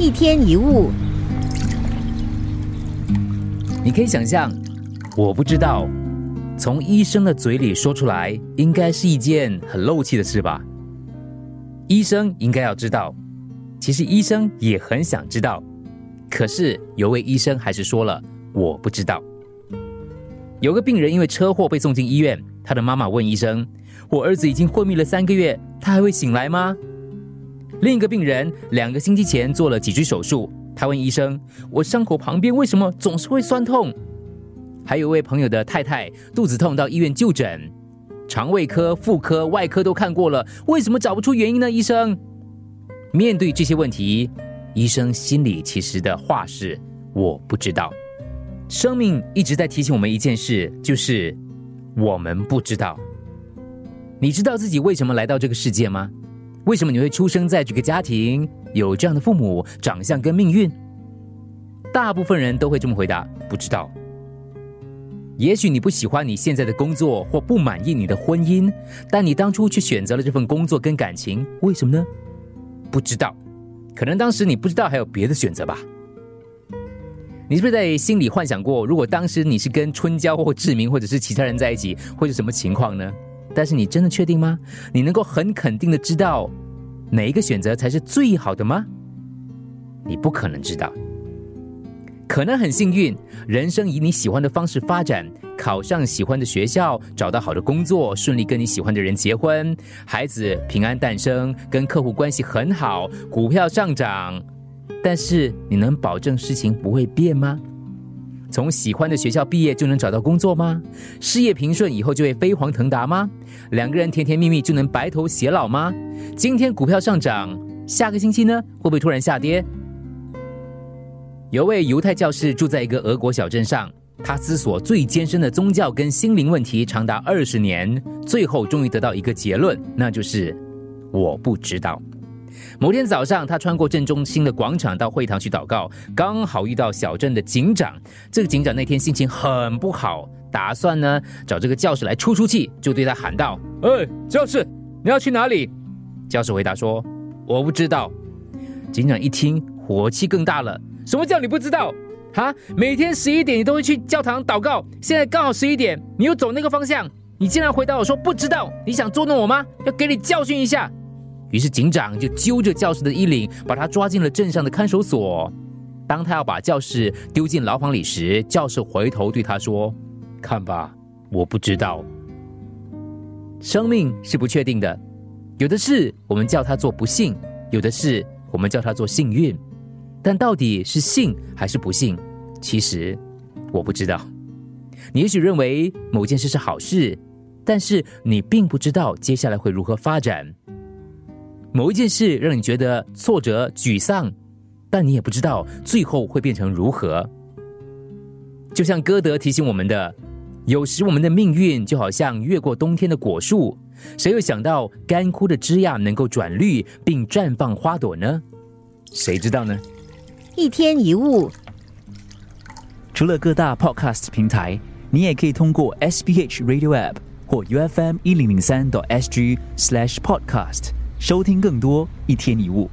一天一物，你可以想象，我不知道，从医生的嘴里说出来，应该是一件很漏气的事吧？医生应该要知道，其实医生也很想知道，可是有位医生还是说了我不知道。有个病人因为车祸被送进医院，他的妈妈问医生：“我儿子已经昏迷了三个月，他还会醒来吗？”另一个病人两个星期前做了脊椎手术，他问医生：“我伤口旁边为什么总是会酸痛？”还有位朋友的太太肚子痛到医院就诊。肠胃科、妇科、外科都看过了，为什么找不出原因呢？医生，面对这些问题，医生心里其实的话是：我不知道。生命一直在提醒我们一件事，就是我们不知道。你知道自己为什么来到这个世界吗？为什么你会出生在这个家庭，有这样的父母、长相跟命运？大部分人都会这么回答：不知道。也许你不喜欢你现在的工作，或不满意你的婚姻，但你当初却选择了这份工作跟感情，为什么呢？不知道，可能当时你不知道还有别的选择吧。你是不是在心里幻想过，如果当时你是跟春娇或志明或者是其他人在一起，会是什么情况呢？但是你真的确定吗？你能够很肯定的知道哪一个选择才是最好的吗？你不可能知道。可能很幸运，人生以你喜欢的方式发展，考上喜欢的学校，找到好的工作，顺利跟你喜欢的人结婚，孩子平安诞生，跟客户关系很好，股票上涨。但是你能保证事情不会变吗？从喜欢的学校毕业就能找到工作吗？事业平顺以后就会飞黄腾达吗？两个人甜甜蜜蜜就能白头偕老吗？今天股票上涨，下个星期呢会不会突然下跌？有位犹太教士住在一个俄国小镇上，他思索最艰深的宗教跟心灵问题长达二十年，最后终于得到一个结论，那就是我不知道。某天早上，他穿过镇中心的广场到会堂去祷告，刚好遇到小镇的警长。这个警长那天心情很不好，打算呢找这个教士来出出气，就对他喊道：“哎，教士，你要去哪里？”教士回答说：“我不知道。”警长一听，火气更大了。什么叫你不知道？哈！每天十一点你都会去教堂祷告，现在刚好十一点，你又走那个方向，你竟然回答我说不知道？你想捉弄我吗？要给你教训一下。于是警长就揪着教士的衣领，把他抓进了镇上的看守所。当他要把教士丢进牢房里时，教士回头对他说：“看吧，我不知道。生命是不确定的，有的事我们叫他做不幸，有的事我们叫他做幸运。”但到底是幸还是不幸？其实我不知道。你也许认为某件事是好事，但是你并不知道接下来会如何发展。某一件事让你觉得挫折、沮丧，但你也不知道最后会变成如何。就像歌德提醒我们的，有时我们的命运就好像越过冬天的果树，谁又想到干枯的枝桠能够转绿并绽放花朵呢？谁知道呢？一天一物，除了各大 Podcast 平台，你也可以通过 SBH Radio App 或 UFM 一零零三 SG Slash Podcast 收听更多一天一物。